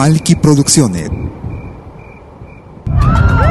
Malky Producciones.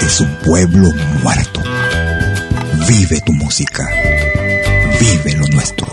Es un pueblo muerto. Vive tu música. Vive lo nuestro.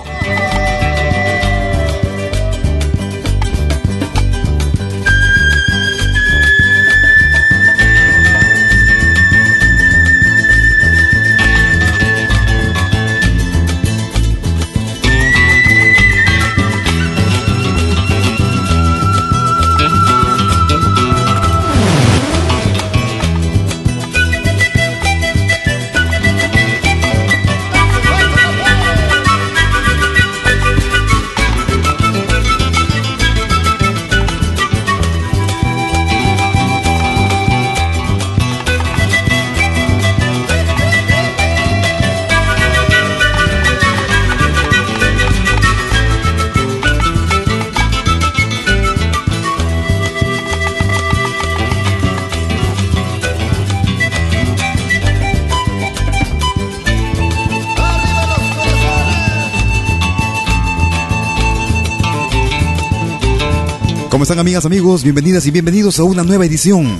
Están amigas, amigos? Bienvenidas y bienvenidos a una nueva edición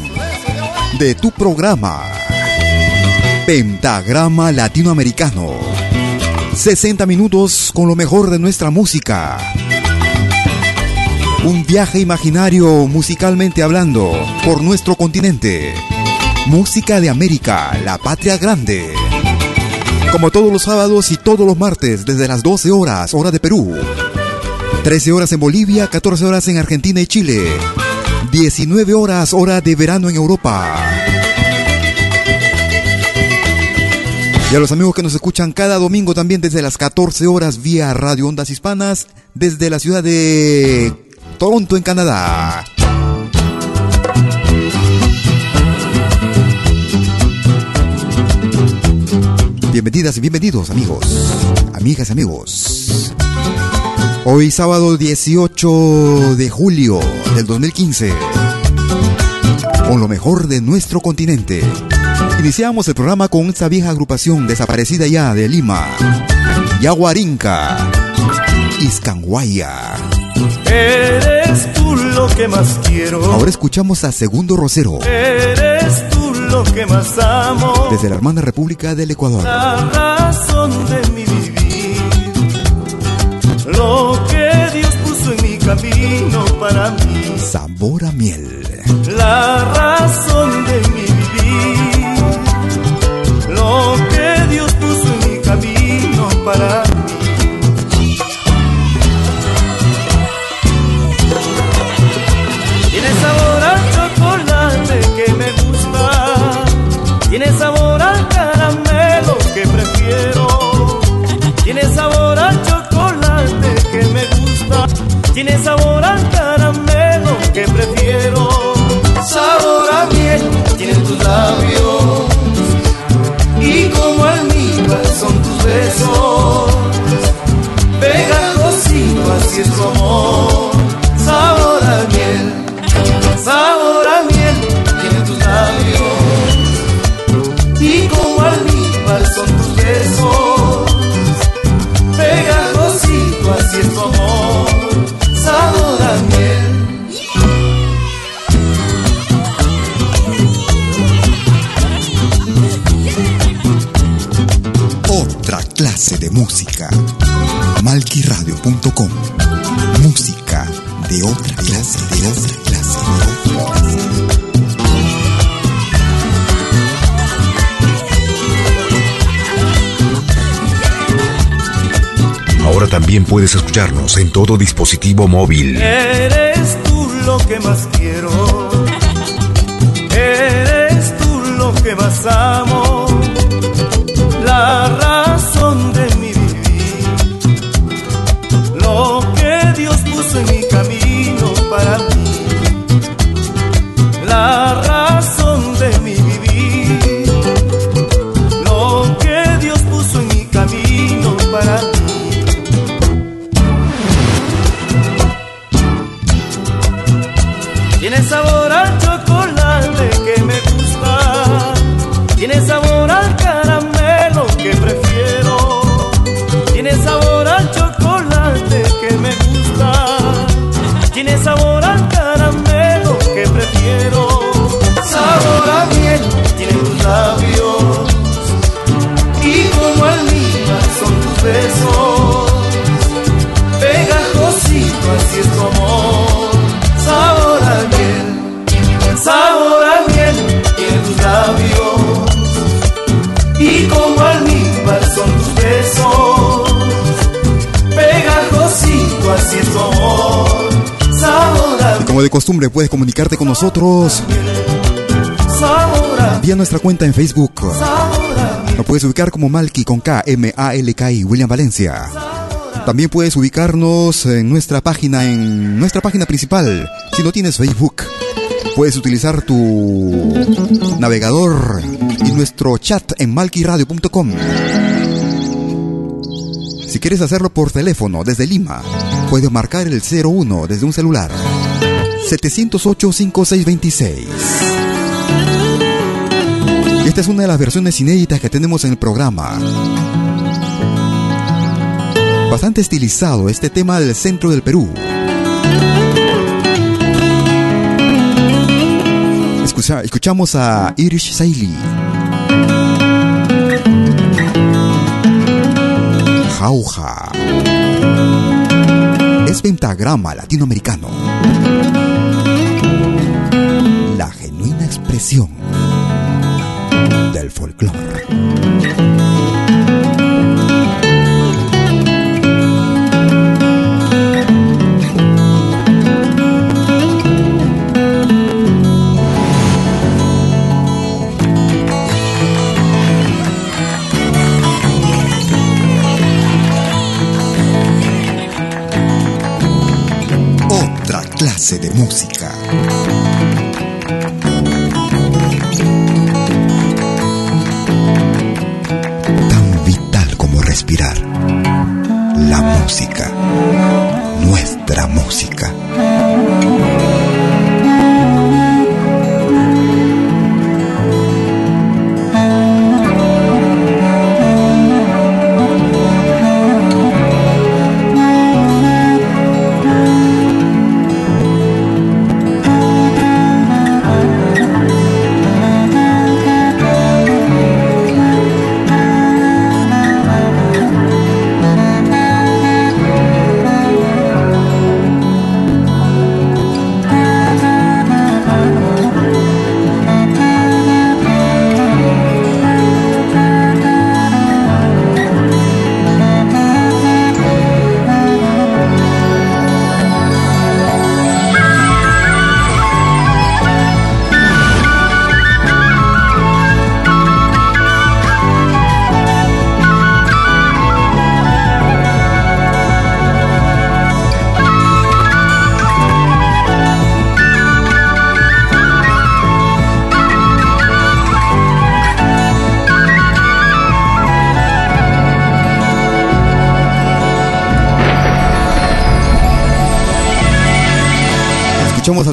de tu programa Pentagrama Latinoamericano. 60 minutos con lo mejor de nuestra música. Un viaje imaginario musicalmente hablando por nuestro continente. Música de América, la patria grande. Como todos los sábados y todos los martes desde las 12 horas, hora de Perú. 13 horas en Bolivia, 14 horas en Argentina y Chile. 19 horas, hora de verano en Europa. Y a los amigos que nos escuchan cada domingo también desde las 14 horas vía Radio Ondas Hispanas, desde la ciudad de Toronto, en Canadá. Bienvenidas y bienvenidos, amigos, amigas y amigos. Hoy sábado 18 de julio del 2015, con lo mejor de nuestro continente. Iniciamos el programa con esta vieja agrupación desaparecida ya de Lima, Yaguarinca, Iscanguaya. Eres tú lo que más quiero. Ahora escuchamos a Segundo Rosero. Eres tú lo que más amo. Desde la hermana República del Ecuador. La razón Lo que Dios puso en mi camino para mí. Sabor a miel. La razón de mi vivir. Lo que Dios puso en mi camino para mí. Tiene sabor al caramelo que prefiero. Sabor a miel tiene tus labios. Y como almíbar son tus besos. Pegajosito así es tu amor. De música. Malquiradio.com. Música de otra clase, de otra clase, de otra clase. Ahora también puedes escucharnos en todo dispositivo móvil. Eres tú lo que más quiero. Eres tú lo que más amo. Costumbre, puedes comunicarte con nosotros vía nuestra cuenta en Facebook. Nos puedes ubicar como Malky con K, M, A, L, K, I, William Valencia. También puedes ubicarnos en nuestra página, en nuestra página principal. Si no tienes Facebook, puedes utilizar tu navegador y nuestro chat en malquiradio.com. Si quieres hacerlo por teléfono desde Lima, puedes marcar el 01 desde un celular. 708-5626. Esta es una de las versiones inéditas que tenemos en el programa. Bastante estilizado este tema del centro del Perú. Escucha- escuchamos a Irish Sailey. Jauja. Es pentagrama latinoamericano. Del folclore. de música. Música.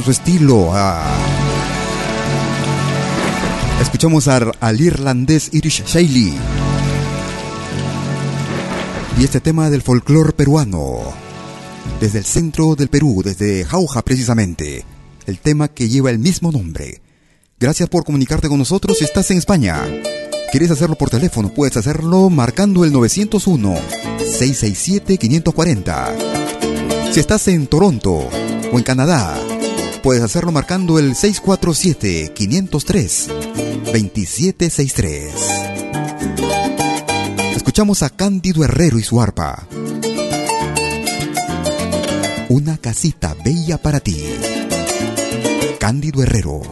Su estilo, escuchamos al irlandés Irish Shaley y este tema del folclore peruano, desde el centro del Perú, desde Jauja precisamente, el tema que lleva el mismo nombre. Gracias por comunicarte con nosotros si estás en España. ¿Quieres hacerlo por teléfono? Puedes hacerlo marcando el 901-667-540. Si estás en Toronto o en Canadá, Puedes hacerlo marcando el 647-503-2763. Escuchamos a Cándido Herrero y su arpa. Una casita bella para ti. Cándido Herrero.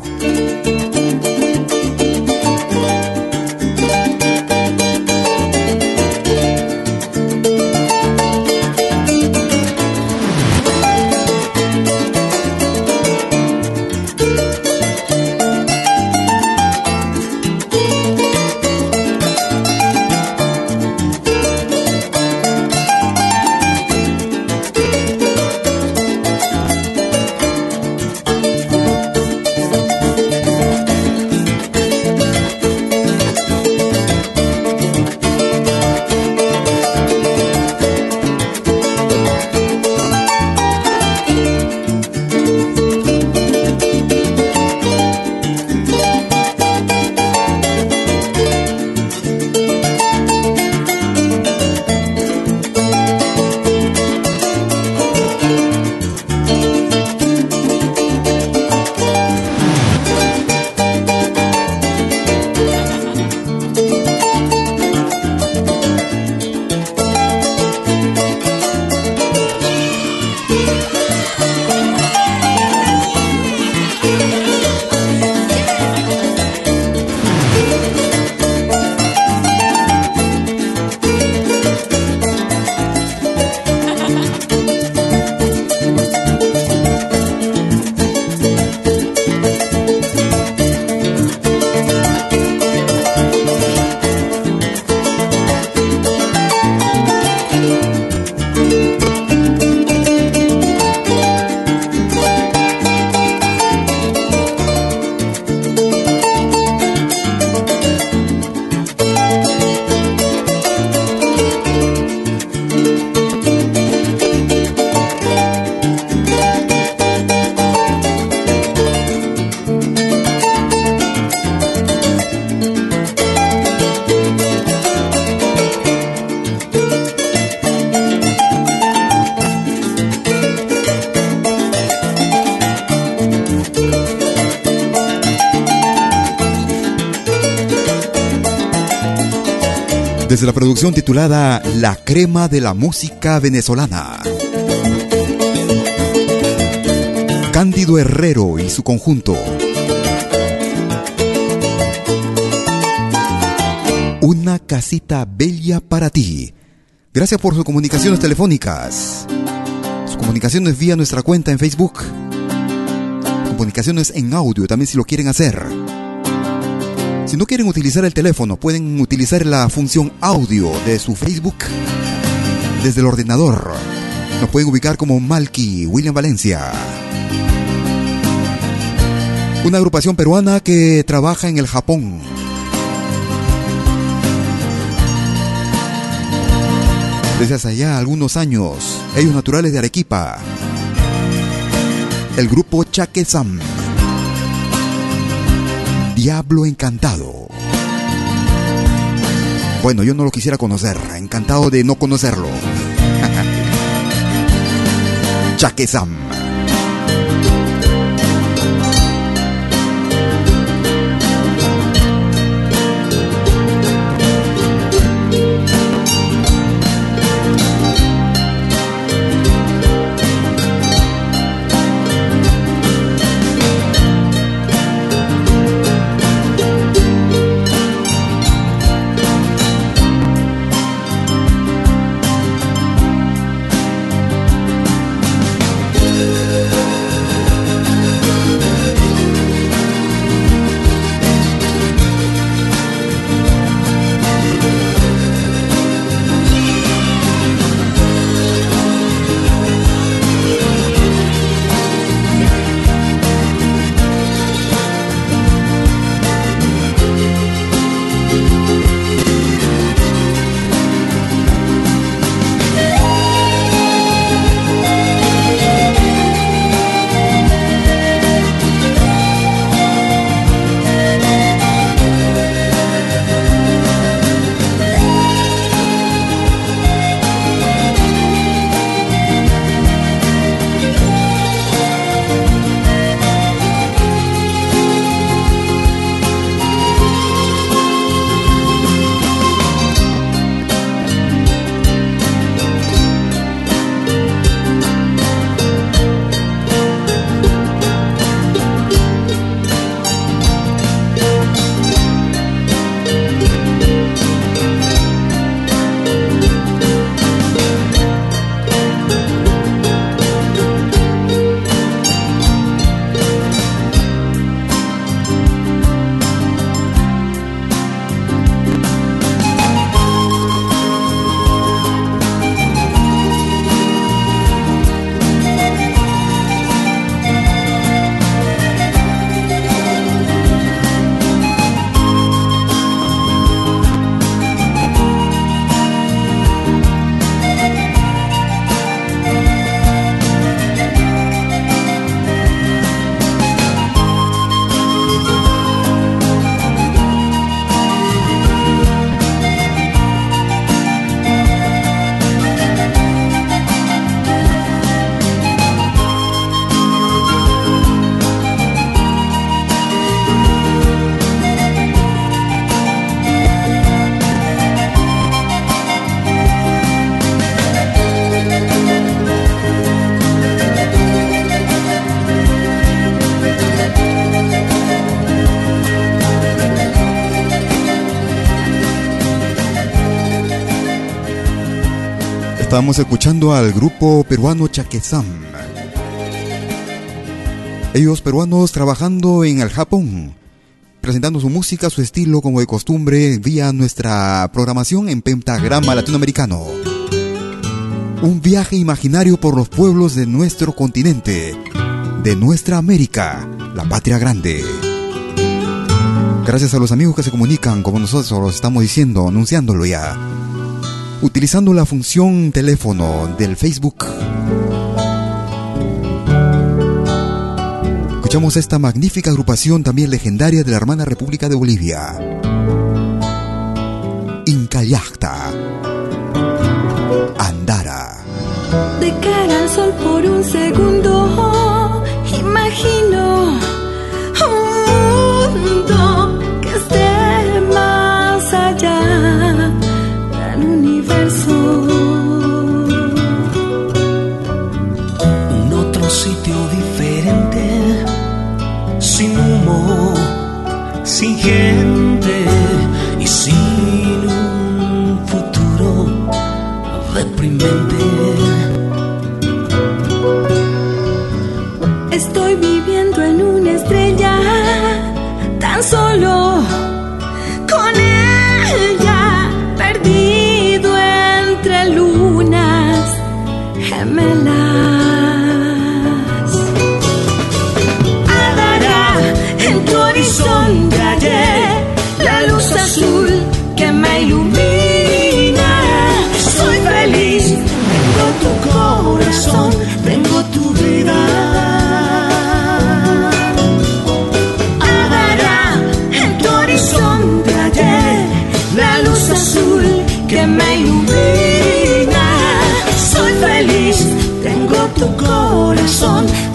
La producción titulada La crema de la música venezolana. Cándido Herrero y su conjunto. Una casita bella para ti. Gracias por sus comunicaciones telefónicas. Sus comunicaciones vía nuestra cuenta en Facebook. Comunicaciones en audio también si lo quieren hacer. Si no quieren utilizar el teléfono, pueden utilizar la función audio de su Facebook desde el ordenador. Nos pueden ubicar como Malky William Valencia. Una agrupación peruana que trabaja en el Japón desde hace ya algunos años, ellos naturales de Arequipa, el grupo Chaque Sam, Diablo Encantado. Bueno, yo no lo quisiera conocer, encantado de no conocerlo. Chaque Estamos escuchando al grupo peruano Chaquezam. Ellos peruanos trabajando en el Japón, presentando su música, su estilo como de costumbre vía nuestra programación en Pentagrama Latinoamericano. Un viaje imaginario por los pueblos de nuestro continente, de nuestra América, la patria grande. Gracias a los amigos que se comunican como nosotros estamos diciendo, anunciándolo ya utilizando la función teléfono del Facebook. Escuchamos esta magnífica agrupación también legendaria de la hermana República de Bolivia. Incayacta. Andara. De cara al sol por un segundo, imagino sun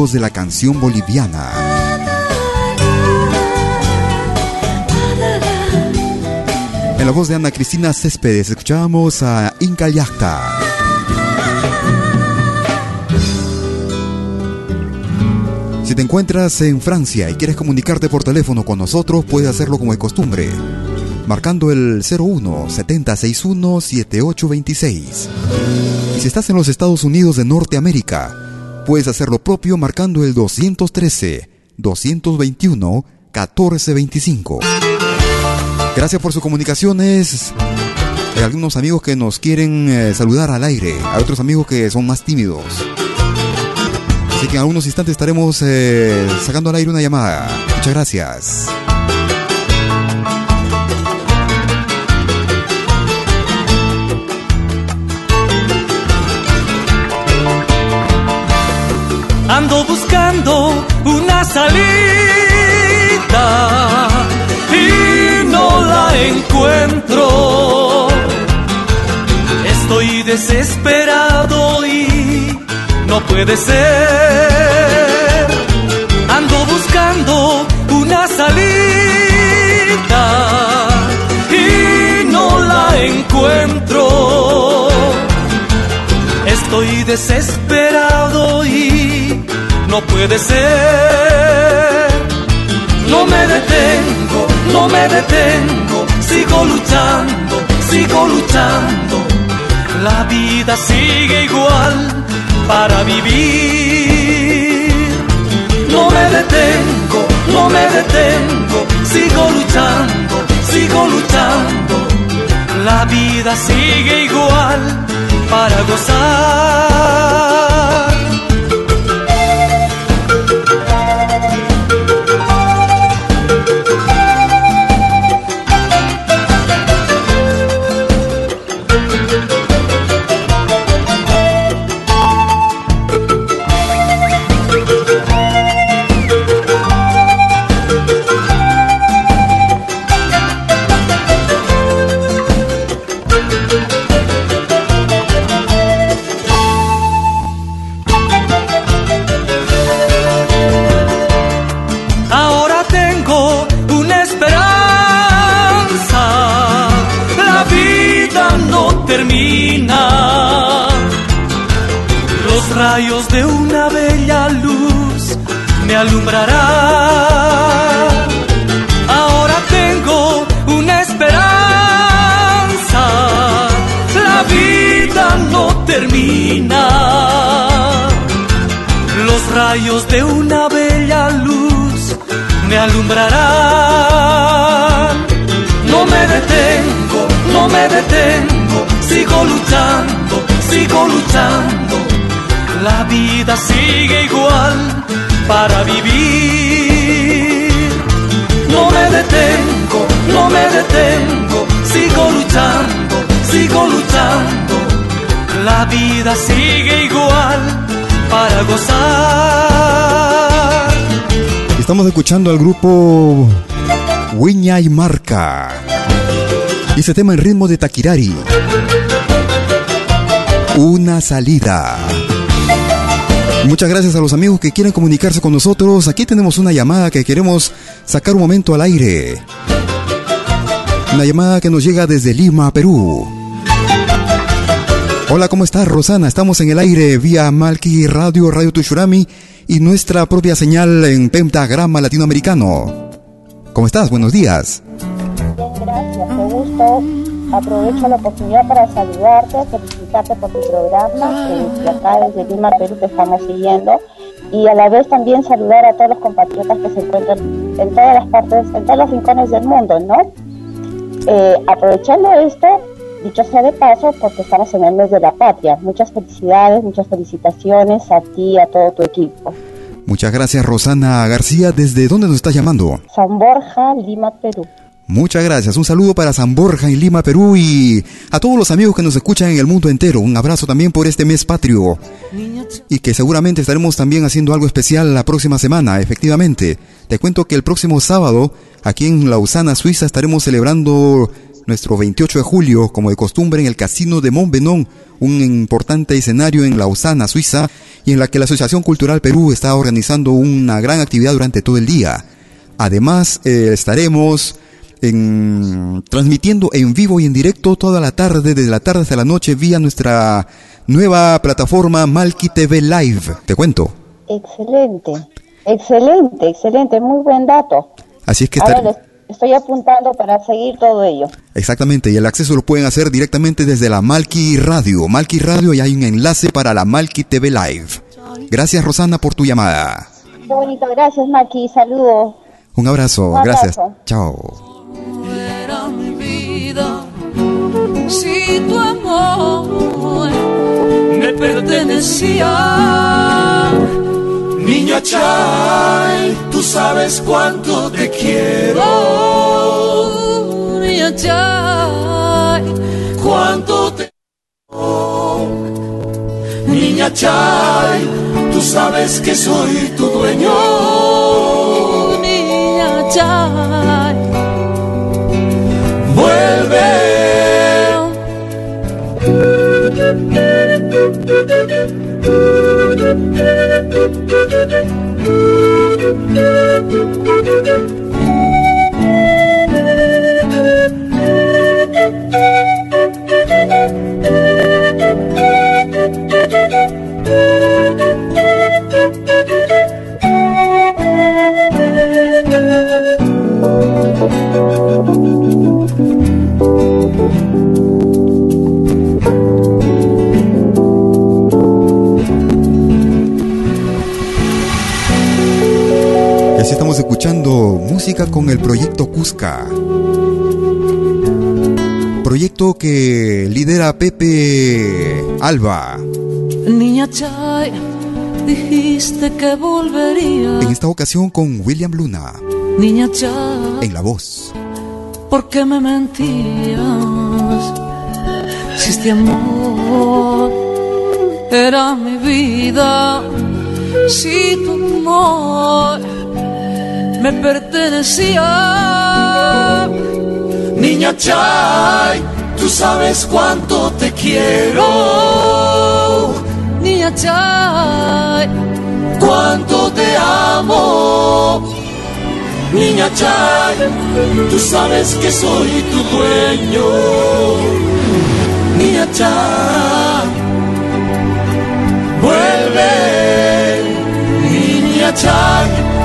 De la canción boliviana. En la voz de Ana Cristina Céspedes escuchábamos a Inca Yacta. Si te encuentras en Francia y quieres comunicarte por teléfono con nosotros, puedes hacerlo como de costumbre, marcando el 01 7061 7826. Y si estás en los Estados Unidos de Norteamérica, puedes hacer lo propio marcando el 213 221 1425. Gracias por sus comunicaciones. Hay algunos amigos que nos quieren eh, saludar al aire, hay otros amigos que son más tímidos. Así que en algunos instantes estaremos eh, sacando al aire una llamada. Muchas gracias. Ando buscando una salida y no la encuentro. Estoy desesperado y no puede ser. Ando buscando una salida y no la encuentro. Estoy desesperado no puede ser. No me detengo, no me detengo, sigo luchando, sigo luchando. La vida sigue igual para vivir. No me detengo, no me detengo, sigo luchando, sigo luchando. La vida sigue igual para gozar. Escuchando al grupo Wiña y Marca. Y ese tema en ritmo de Takirari. Una salida. Muchas gracias a los amigos que quieren comunicarse con nosotros. Aquí tenemos una llamada que queremos sacar un momento al aire. Una llamada que nos llega desde Lima, Perú. Hola, ¿cómo estás, Rosana? Estamos en el aire vía Malki Radio, Radio Tushurami y nuestra propia señal en pentagrama latinoamericano. ¿Cómo estás? Buenos días. Bien, gracias, qué gusto. Aprovecho la oportunidad para saludarte, felicitarte por tu programa, que desde acá desde Lima, Perú, te estamos siguiendo, y a la vez también saludar a todos los compatriotas que se encuentran en todas las partes, en todos los rincones del mundo, ¿no? Eh, aprovechando esto, dicho sea de paso, porque estamos en el mes de la patria. Muchas felicidades, muchas felicitaciones a ti y a todo tu equipo. Muchas gracias, Rosana García. ¿Desde dónde nos estás llamando? San Borja, Lima, Perú. Muchas gracias. Un saludo para San Borja en Lima, Perú y a todos los amigos que nos escuchan en el mundo entero. Un abrazo también por este mes patrio. Y que seguramente estaremos también haciendo algo especial la próxima semana, efectivamente. Te cuento que el próximo sábado, aquí en Lausana, Suiza, estaremos celebrando nuestro 28 de julio, como de costumbre, en el Casino de Montbenon, un importante escenario en Lausana, Suiza, y en la que la Asociación Cultural Perú está organizando una gran actividad durante todo el día. Además, eh, estaremos en, transmitiendo en vivo y en directo toda la tarde, desde la tarde hasta la noche, vía nuestra nueva plataforma Malki TV Live. Te cuento. Excelente, excelente, excelente, muy buen dato. Así es que estoy apuntando para seguir todo ello. Exactamente, y el acceso lo pueden hacer directamente desde la Malki Radio. Malki Radio y hay un enlace para la Malki TV Live. Gracias Rosana por tu llamada. Qué bonito, gracias Maki, saludos. Un abrazo, Un gracias. abrazo. Chao. era mi vida si tu amor me pertenecía. Niña Chay, tú sabes cuánto te quiero, Oh, niña Chay, cuánto te quiero. Niña Chay, tú sabes que soy tu dueño. niña Chay. Y música con el proyecto Cusca. Proyecto que lidera Pepe Alba. Niña Chay, dijiste que volvería. En esta ocasión con William Luna Niña Chay, en la voz. ¿por qué me mentías? Si este amor era mi vida, si tu amor me pertenecía. Niña Chay, tú sabes cuánto te quiero. Niña Chay, cuánto te amo. Niña Chay, tú sabes que soy tu dueño. Niña Chay, vuelve. Niña Chay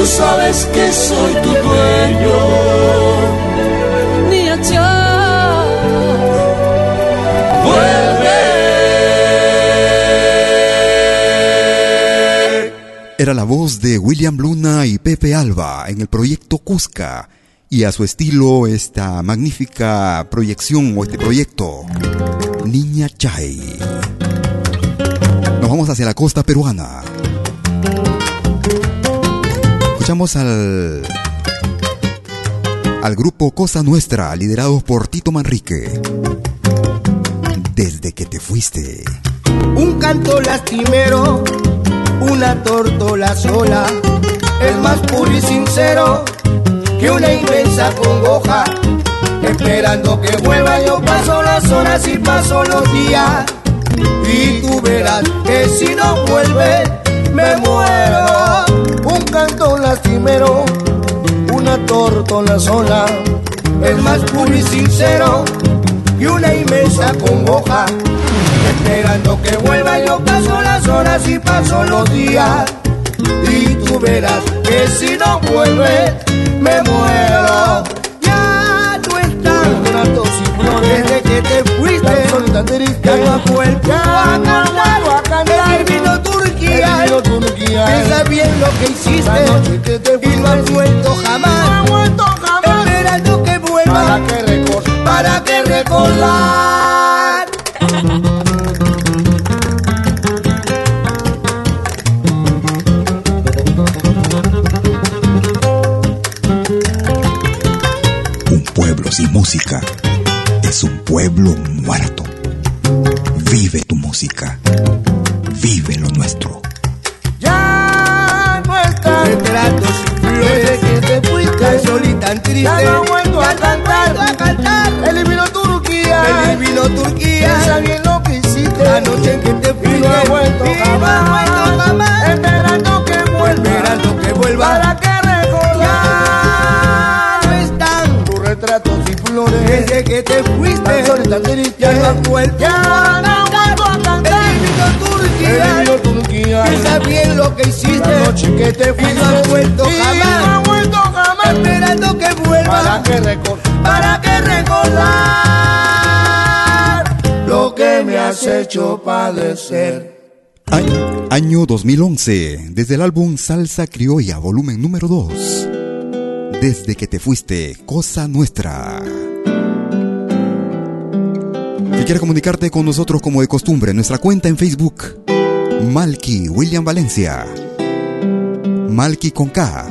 tú sabes que soy tu dueño. Niña Chay, vuelve. Era la voz de William Luna y Pepe Alba en el proyecto Cusca y a su estilo esta magnífica proyección o este proyecto, Niña Chay. Nos vamos hacia la costa peruana. Escuchamos al al grupo Cosa Nuestra, liderados por Tito Manrique. Desde que te fuiste. Un canto lastimero, una tortola sola, es más puro y sincero que una inmensa congoja. Esperando que vuelva, yo paso las horas y paso los días. Y tú verás que si no vuelve, me muero. Un canto lastimero, una tortola sola, es más puro y sincero que una inmensa congoja. Esperando que vuelva, yo paso las horas y paso los días. Y tú verás que si no vuelve, me muero. Ya no están tratos y flores que te fuiste. Ya no has vuelto a cantar, a cantar. Vino Turquía, Turquía. Piensa bien lo que hiciste que te y no has vuelto jamás. No has vuelto jamás. Esperando que vuelva para que recordar, para que recordar. Pueblo muerto. Vive tu música. Vive lo nuestro. Ya no está retratos flores desde que te fuiste tan solita, tan triste. Ya no vuelto a cantar, a cantar. El vino Turquía, el vino Turquía. Piensa bien lo que hiciste la noche en que te fuiste. Y no ha vuelto jamás, no ha vuelto jamás. Flores desde que te fuiste. Tan tan triste. Ya no has vuelto, ya no he vuelto a cantar. El vino Turquía, el vino Turquía. Piensa bien lo que hiciste la noche que te fuiste. Y no has vuelto jamás, no ha vuelto jamás. Esperando que vuelva para que recordar, para que recordar lo que me has hecho padecer. Año, año 2011, desde el álbum Salsa Criolla, volumen número 2. Desde que te fuiste, cosa nuestra. Si quieres comunicarte con nosotros como de costumbre, nuestra cuenta en Facebook, Malky William Valencia. Malky con K.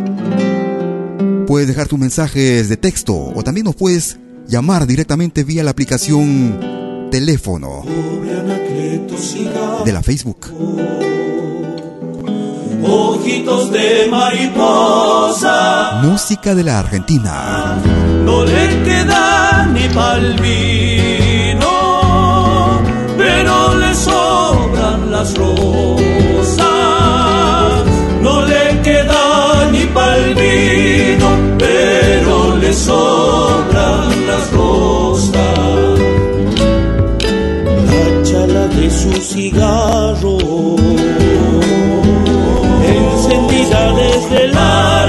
Puedes dejar tus mensajes de texto o también nos puedes llamar directamente vía la aplicación teléfono de la Facebook. Ojitos de mariposa. Música de la Argentina. No le queda ni pa'l vino, pero le sobran las rosas. No le queda ni pa'l vino, pero le sobran las rosas. La chala de su cigarro, encendida desde el alma.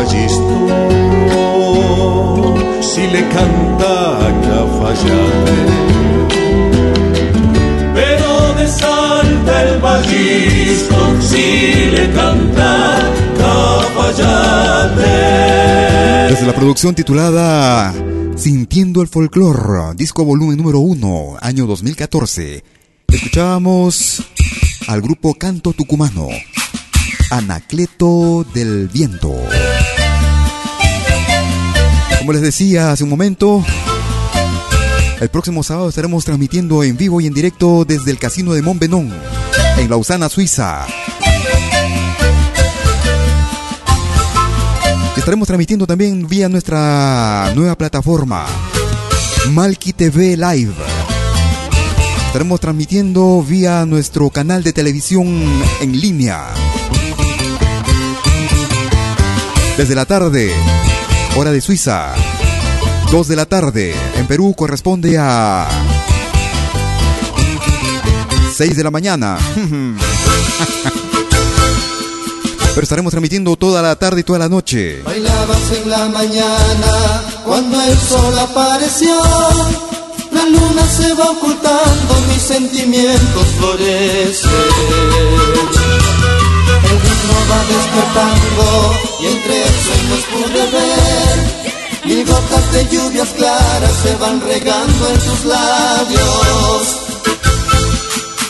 ballisto si le canta a Cafayate. Pero de salta el ballisco si le canta Cafayate. Desde la producción titulada Sintiendo el Folclor, disco volumen número 1, año 2014, escuchábamos al grupo Canto Tucumano, Anacleto del Viento. Como les decía hace un momento, el próximo sábado estaremos transmitiendo en vivo y en directo desde el Casino de Montbenon, en Lausana, Suiza. Estaremos transmitiendo también vía nuestra nueva plataforma, Malki TV Live. Estaremos transmitiendo vía nuestro canal de televisión en línea. Desde la tarde, hora de Suiza. 2 de la tarde. En Perú corresponde a 6 de la mañana. Pero estaremos transmitiendo toda la tarde y toda la noche. Bailabas en la mañana cuando el sol apareció. La luna se va ocultando, mis sentimientos florecen. El ritmo va despertando y entre sueños pude ver. Mil gotas de lluvias claras se van regando en tus labios.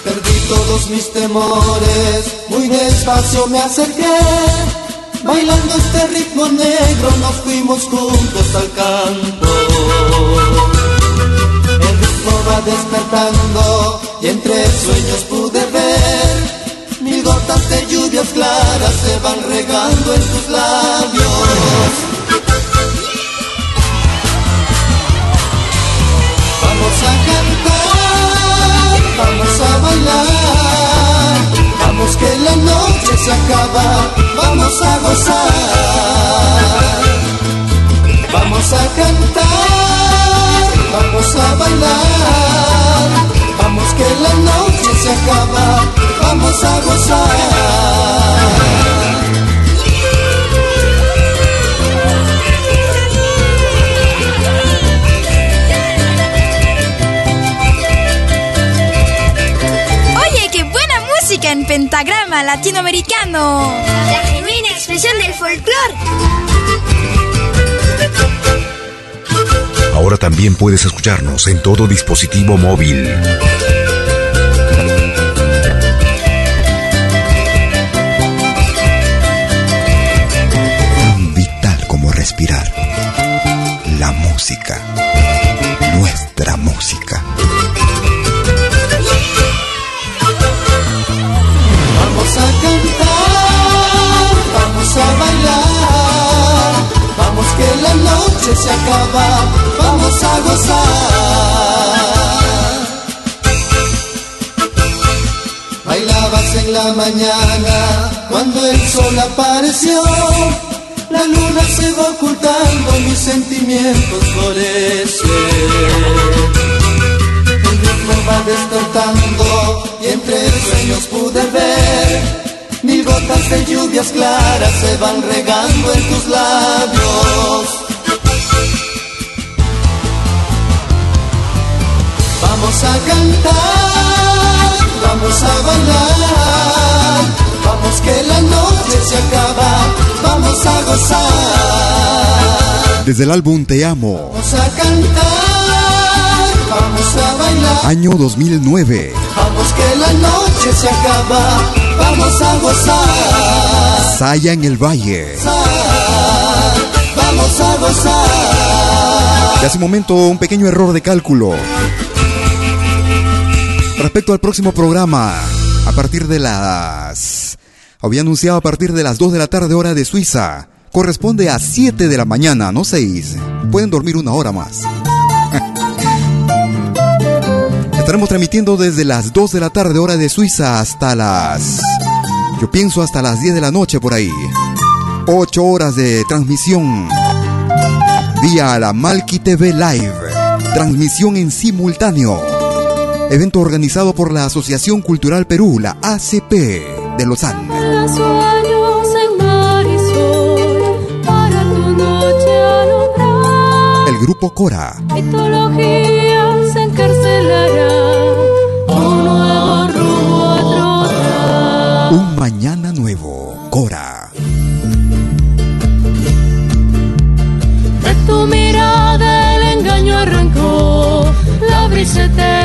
Perdí todos mis temores, muy despacio me acerqué. Bailando este ritmo negro nos fuimos juntos al campo. El ritmo va despertando y entre sueños pude ver. Gotas de lluvias claras se van regando en tus labios. Vamos a cantar, vamos a bailar, vamos que la noche se acaba, vamos a gozar. Vamos a cantar, vamos a bailar, vamos que la noche se acaba, vamos a gozar. Oye, qué buena música en pentagrama latinoamericano. La genuina expresión del folclore. Ahora también puedes escucharnos en todo dispositivo móvil. La música. Nuestra música. Vamos a cantar, vamos a bailar, vamos que la noche se acaba, vamos a gozar. Bailabas en la mañana cuando el sol apareció, la luna se va ocultando, mis sentimientos florecen. El ritmo va despertando y entre sueños pude ver mil gotas de lluvias claras se van regando en tus labios. Vamos a cantar, vamos a bailar, vamos que la noche vamos a gozar. Desde el álbum Te Amo. Vamos a cantar, vamos a bailar. Año 2009. Vamos que la noche se acaba, vamos a gozar. Saya en el Valle. Vamos a gozar. Y hace un momento un pequeño error de cálculo. Respecto al próximo programa, a partir de las... Había anunciado a partir de las 2 de la tarde hora de Suiza. Corresponde a 7 de la mañana, no 6. Pueden dormir una hora más. Estaremos transmitiendo desde las 2 de la tarde hora de Suiza hasta las... Yo pienso hasta las 10 de la noche por ahí. 8 horas de transmisión. Vía la Malki TV Live. Transmisión en simultáneo. Evento organizado por la Asociación Cultural Perú, la ACP de noche alumbrar. El grupo Cora. Mitología se encarcelará. Un mañana nuevo. Cora. De tu mirada el engaño arrancó. La brisa eterna,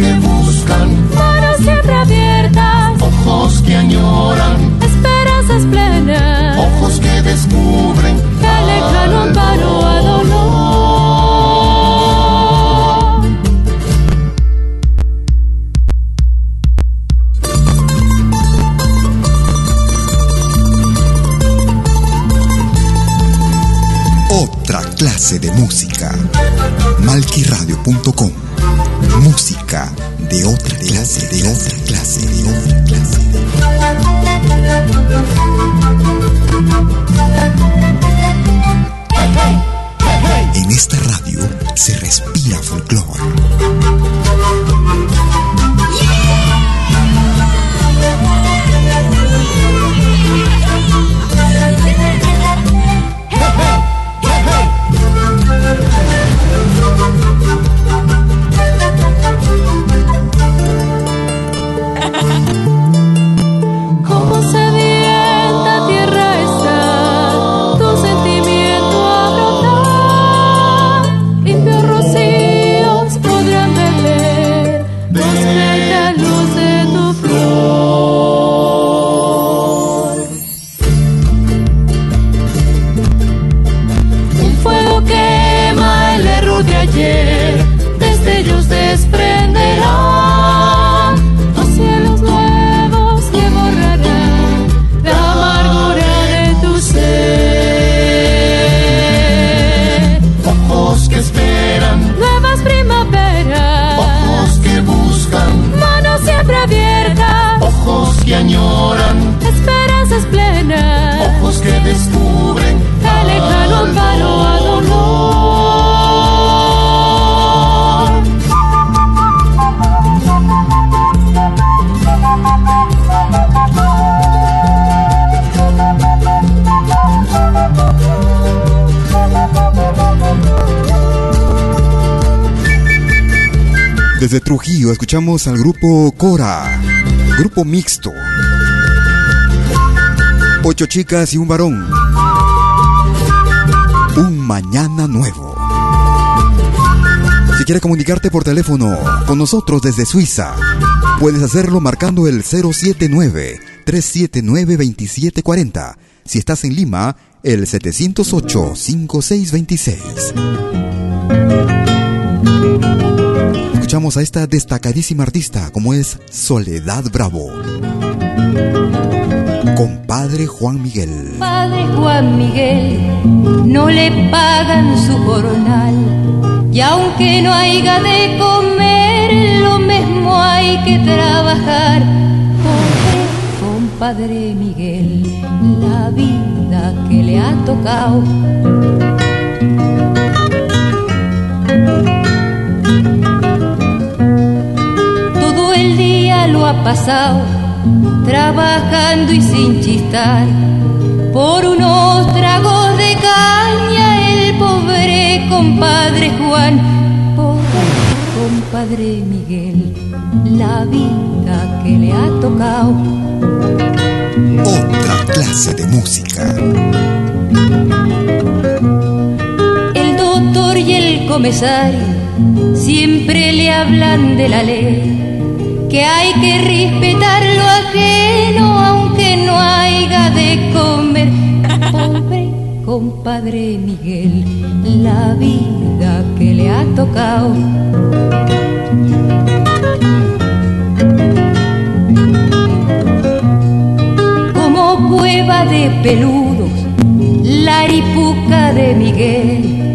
que buscan, Manos siempre abiertas. ojos que añoran, Esperanzas plenas. ojos que descubren. Que lejano amparo a dolor. Otra clase de música. Malquiradio.com. Música de otra clase, de otra clase, de otra clase. En esta radio se respira folclore. Desde Trujillo escuchamos al grupo Cora, grupo mixto. Ocho chicas y un varón. Un mañana nuevo. Si quieres comunicarte por teléfono con nosotros desde Suiza, puedes hacerlo marcando el 079-379-2740. Si estás en Lima, el 708-5626. Escuchamos a esta destacadísima artista como es Soledad Bravo. Compadre Juan Miguel. Padre Juan Miguel, no le pagan su jornal. Y aunque no haya de comer, lo mismo hay que trabajar. Pobre compadre Miguel, la vida que le ha tocado. Todo el día lo ha pasado trabajando y sin chistar por unos tragos de caña el pobre compadre Juan, pobre compadre Miguel, la vida que le ha tocado. Otra clase de música. Y el comisario siempre le hablan de la ley, que hay que respetar lo ajeno aunque no haya de comer. Pobre compadre Miguel, la vida que le ha tocado. Como cueva de peludos, la aripuca de Miguel.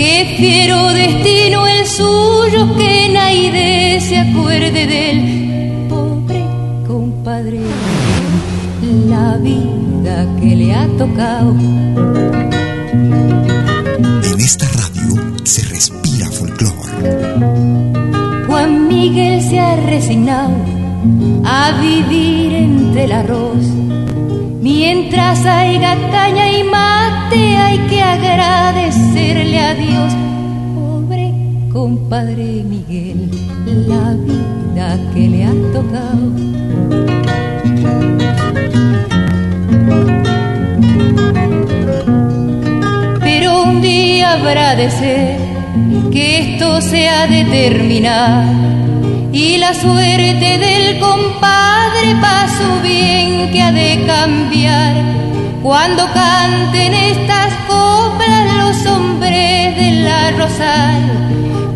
Qué fiero destino el suyo, que nadie se acuerde de él. Pobre compadre la vida que le ha tocado. En esta radio se respira folclore. Juan Miguel se ha resignado a vivir entre el arroz. Mientras hay caña y mate, hay que agradecerle a Dios. Pobre compadre Miguel, la vida que le ha tocado. Pero un día habrá de ser que esto se ha de terminar y la suerte del compadre pa' su bien que ha de cambiar. Cuando canten estas coplas los hombres de la rosal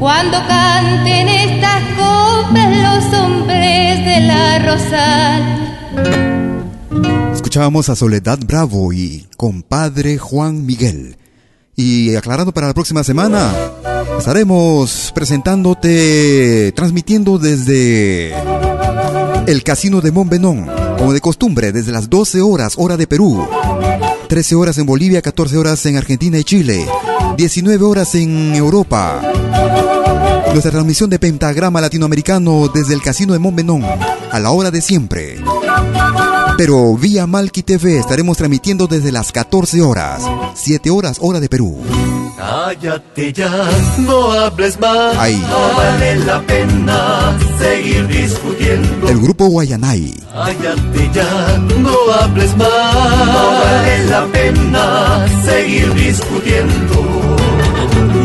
cuando canten estas coplas los hombres de la rosal Escuchábamos a Soledad Bravo y compadre Juan Miguel. Y aclarando para la próxima semana, estaremos presentándote, transmitiendo desde el Casino de Montbenón, como de costumbre, desde las 12 horas, hora de Perú. 13 horas en Bolivia, 14 horas en Argentina y Chile, 19 horas en Europa. Nuestra transmisión de Pentagrama Latinoamericano desde el Casino de Montbenón, a la hora de siempre. Pero vía Malki TV estaremos transmitiendo desde las 14 horas, 7 horas hora de Perú. Cállate ya, no hables más. Ahí. No vale la pena seguir discutiendo. El grupo Guayanay. Cállate ya, no hables más. No vale la pena seguir discutiendo.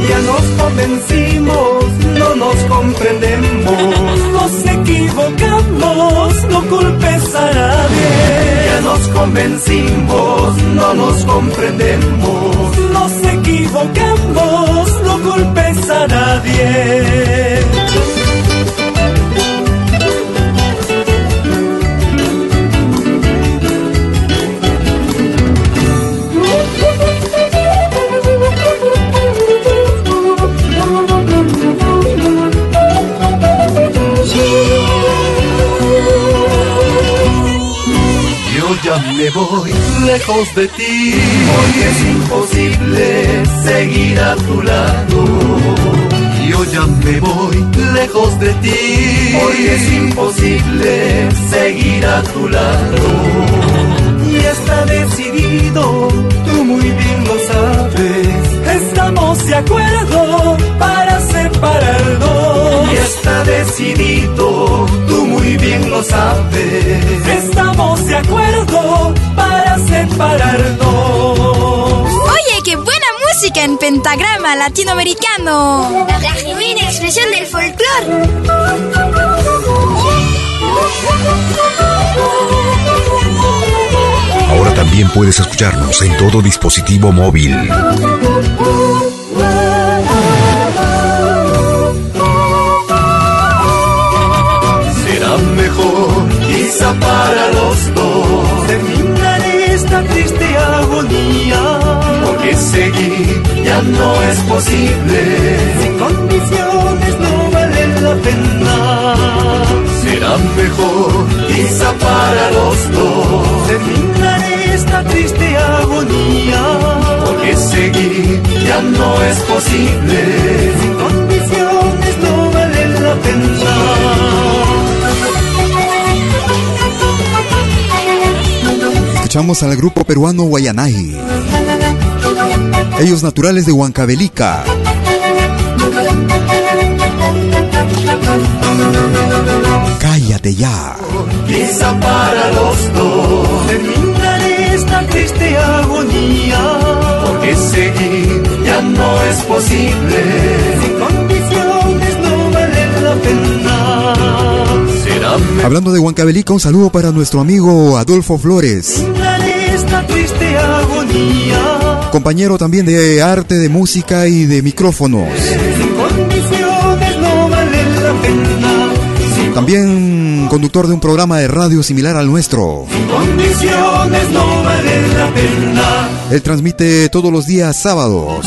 Ya nos convencimos, no nos comprendemos, nos equivocamos, no culpes a nadie. Ya nos convencimos, no nos comprendemos. Nos equivocamos, no culpes a nadie. Lejos de ti, porque es imposible seguir a tu lado. Yo ya me voy lejos de ti, porque es imposible seguir a tu lado. Y está decidido, tú muy bien lo sabes. Estamos de acuerdo para separarnos. Y está decidido, tú muy bien lo sabes. Estamos de acuerdo para separarnos. Oye, qué buena música en pentagrama latinoamericano. La genuina expresión del folclore. Ahora también puedes escucharnos en todo dispositivo móvil. Quizá para los dos, terminar esta triste agonía. Porque seguir ya no es posible. Sin condiciones no vale la pena. Será será mejor, quizá para los dos. Terminaré esta triste agonía, porque seguir ya no es posible. Sin Escuchamos al grupo peruano Guayanay. Ellos naturales de Huancavelica. Cállate ya. Quizá para los dos terminaré esta triste agonía. Porque seguir ya no es posible. Sin condiciones no vale la pena. Hablando de Huancavelica, un saludo para nuestro amigo Adolfo Flores. Terminaré esta triste agonía. Compañero también de arte, de música y de micrófonos. Sin condiciones no vale la pena. Sin También conductor de un programa de radio similar al nuestro. condiciones no vale la pena. Él transmite todos los días sábados.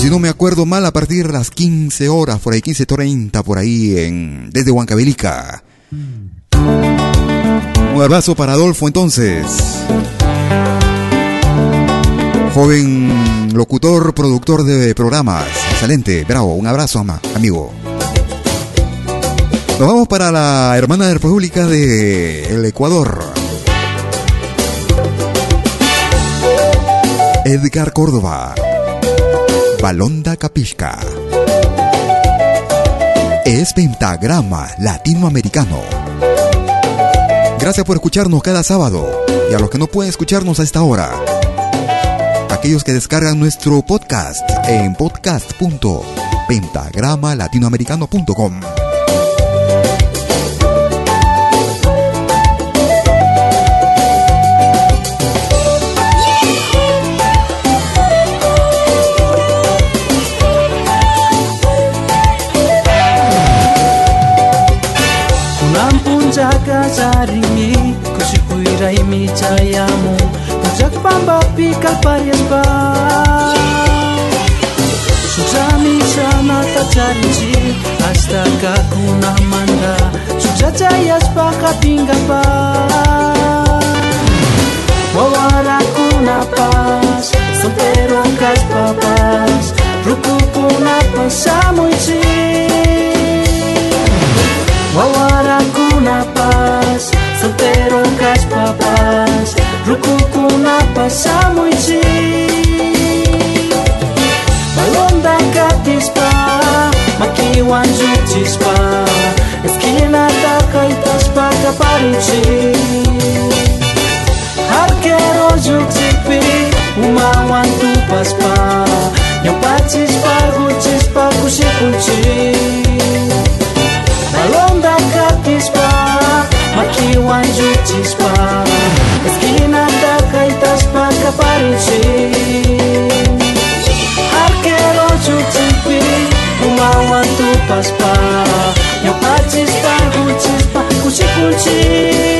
Si no me acuerdo mal, a partir de las 15 horas, por ahí 15.30, por ahí, en, desde Huancavelica. Un abrazo para Adolfo entonces. Joven locutor, productor de programas. Excelente, bravo. Un abrazo, amigo. Nos vamos para la hermana de República de el Ecuador. Edgar Córdoba. Balonda Capisca. Es pentagrama latinoamericano. Gracias por escucharnos cada sábado y a los que no pueden escucharnos a esta hora. Aquellos que descargan nuestro podcast en podcast.pentagramalatinoamericano.com. Micayamu Pujak pamba pikal pariasba Sujami sana tacharinci Hasta kakuna manda Sujachayas baka pingapa Wawara kuna pas Soltero kas papas Ruku puna Wawarakunapas Solterongas papas Rukukunapas Samuichi Balonda katispa Makiwanjutispa Esquina da kaitaspa Kaparichi Harkero jutipi Umawantupaspa Nyampachispa Guchispa Kushikuchi Malonda katispa Makiwan juchispa Eskina da kaitaspa kaparuchi Arkero juchipi Umawan tupaspa Nyo kachispa kuchispa kuchikulchi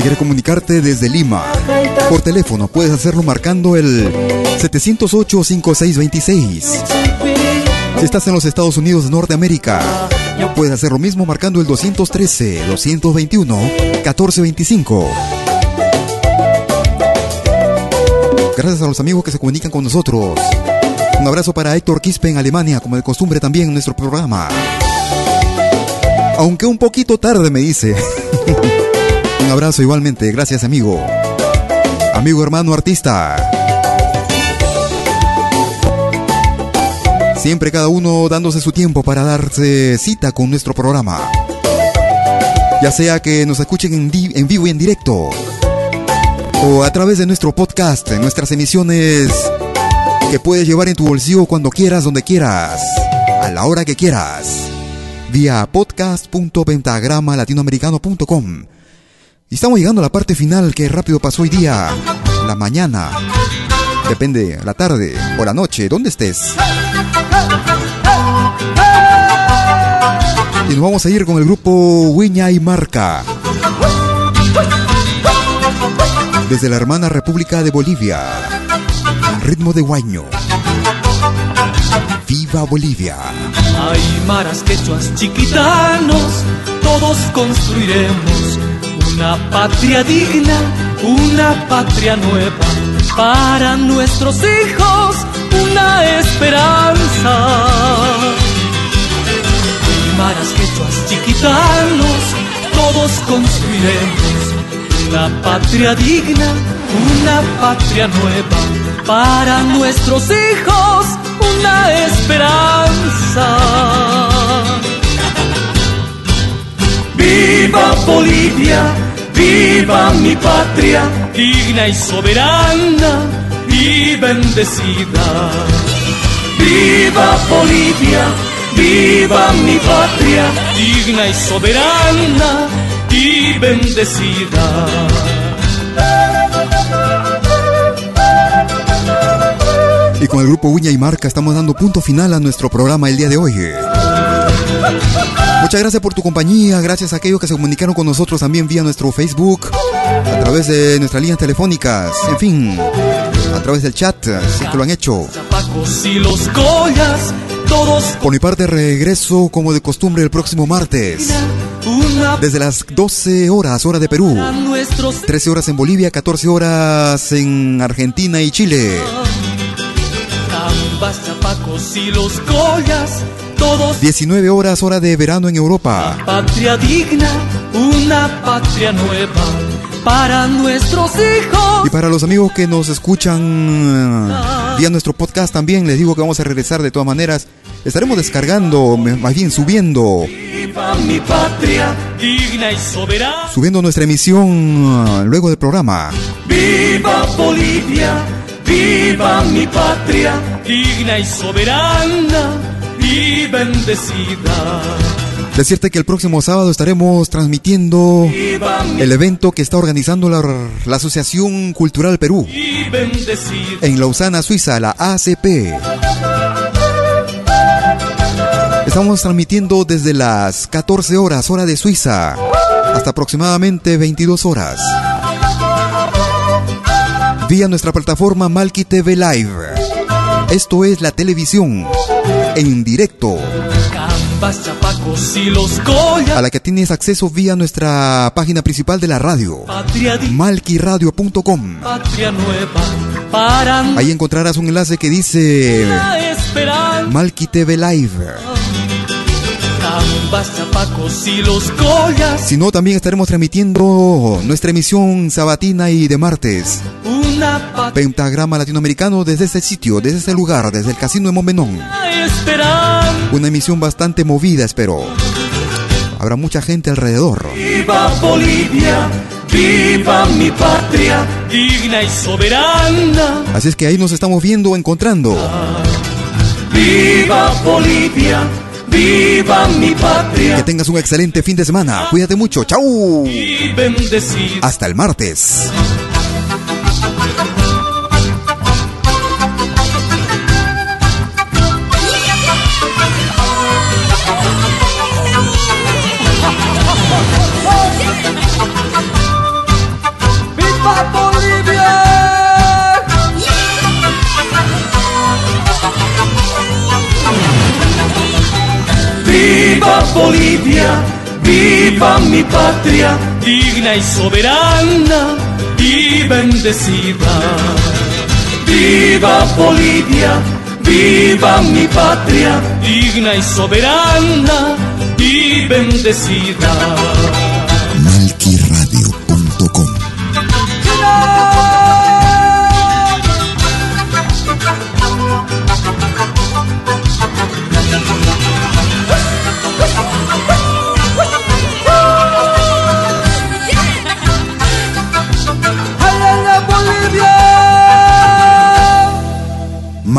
Si quieres comunicarte desde Lima, por teléfono puedes hacerlo marcando el 708-5626. Si estás en los Estados Unidos de Norteamérica, puedes hacer lo mismo marcando el 213-221-1425. Gracias a los amigos que se comunican con nosotros. Un abrazo para Héctor Quispe en Alemania, como de costumbre también en nuestro programa. Aunque un poquito tarde me dice. un abrazo igualmente, gracias amigo. Amigo hermano artista. Siempre cada uno dándose su tiempo para darse cita con nuestro programa. Ya sea que nos escuchen en, vivo y en directo. O a través de nuestro podcast, nuestras emisiones que puedes llevar en tu bolsillo cuando quieras, donde quieras, a la hora que quieras, vía podcast.pentagramalatinoamericano.com. Y estamos llegando a la parte final que rápido pasó hoy día, la mañana, depende, la tarde o la noche, donde estés. Y nos vamos a ir con el grupo Wiña y Marca. Desde la hermana República de Bolivia ritmo de guaño. ¡Viva Bolivia! Hay maras quechuas chiquitanos, todos construiremos una patria digna, una patria nueva para nuestros hijos, una esperanza. Hay maras quechuas chiquitanos, todos construiremos una patria digna, una patria nueva para nuestros hijos una esperanza. Viva Bolivia, viva mi patria, digna y soberana y bendecida. Viva Bolivia, viva mi patria, digna y soberana y bendecida. Y con el grupo Uña y Marca estamos dando punto final a nuestro programa el día de hoy. Muchas gracias por tu compañía, gracias a aquellos que se comunicaron con nosotros también vía nuestro Facebook, a través de nuestras líneas telefónicas, en fin, a través del chat, si que lo han hecho. Por mi parte regreso como de costumbre el próximo martes. Desde las 12 horas, hora de Perú. 13 horas en Bolivia, 14 horas en Argentina y Chile y los todos 19 horas hora de verano en Europa. patria digna, una patria nueva para nuestros hijos. Y para los amigos que nos escuchan vía nuestro podcast también, les digo que vamos a regresar de todas maneras. Estaremos descargando, más bien subiendo. mi patria, digna y soberana. Subiendo nuestra emisión luego del programa. Viva Bolivia Viva mi patria, digna y soberana y bendecida. Decirte que el próximo sábado estaremos transmitiendo el evento que está organizando la, la Asociación Cultural Perú en Lausana, Suiza, la ACP. Estamos transmitiendo desde las 14 horas, hora de Suiza, hasta aproximadamente 22 horas vía nuestra plataforma Malki TV Live. Esto es la televisión en directo. A la que tienes acceso vía nuestra página principal de la radio, malquiradio.com. Ahí encontrarás un enlace que dice Malki TV Live. Si no, también estaremos transmitiendo nuestra emisión sabatina y de martes. Pentagrama latinoamericano desde ese sitio, desde ese lugar, desde el casino de Momenón. Una emisión bastante movida, espero. Habrá mucha gente alrededor. Viva Bolivia, viva mi patria, digna y soberana. Así es que ahí nos estamos viendo, encontrando. Viva Bolivia Viva mi patria. Que tengas un excelente fin de semana. Cuídate mucho. Chau. Hasta el martes. Bolivia, viva mi patria, digna y soberana y bendecida. Viva Bolivia, viva mi patria, digna y soberana y bendecida.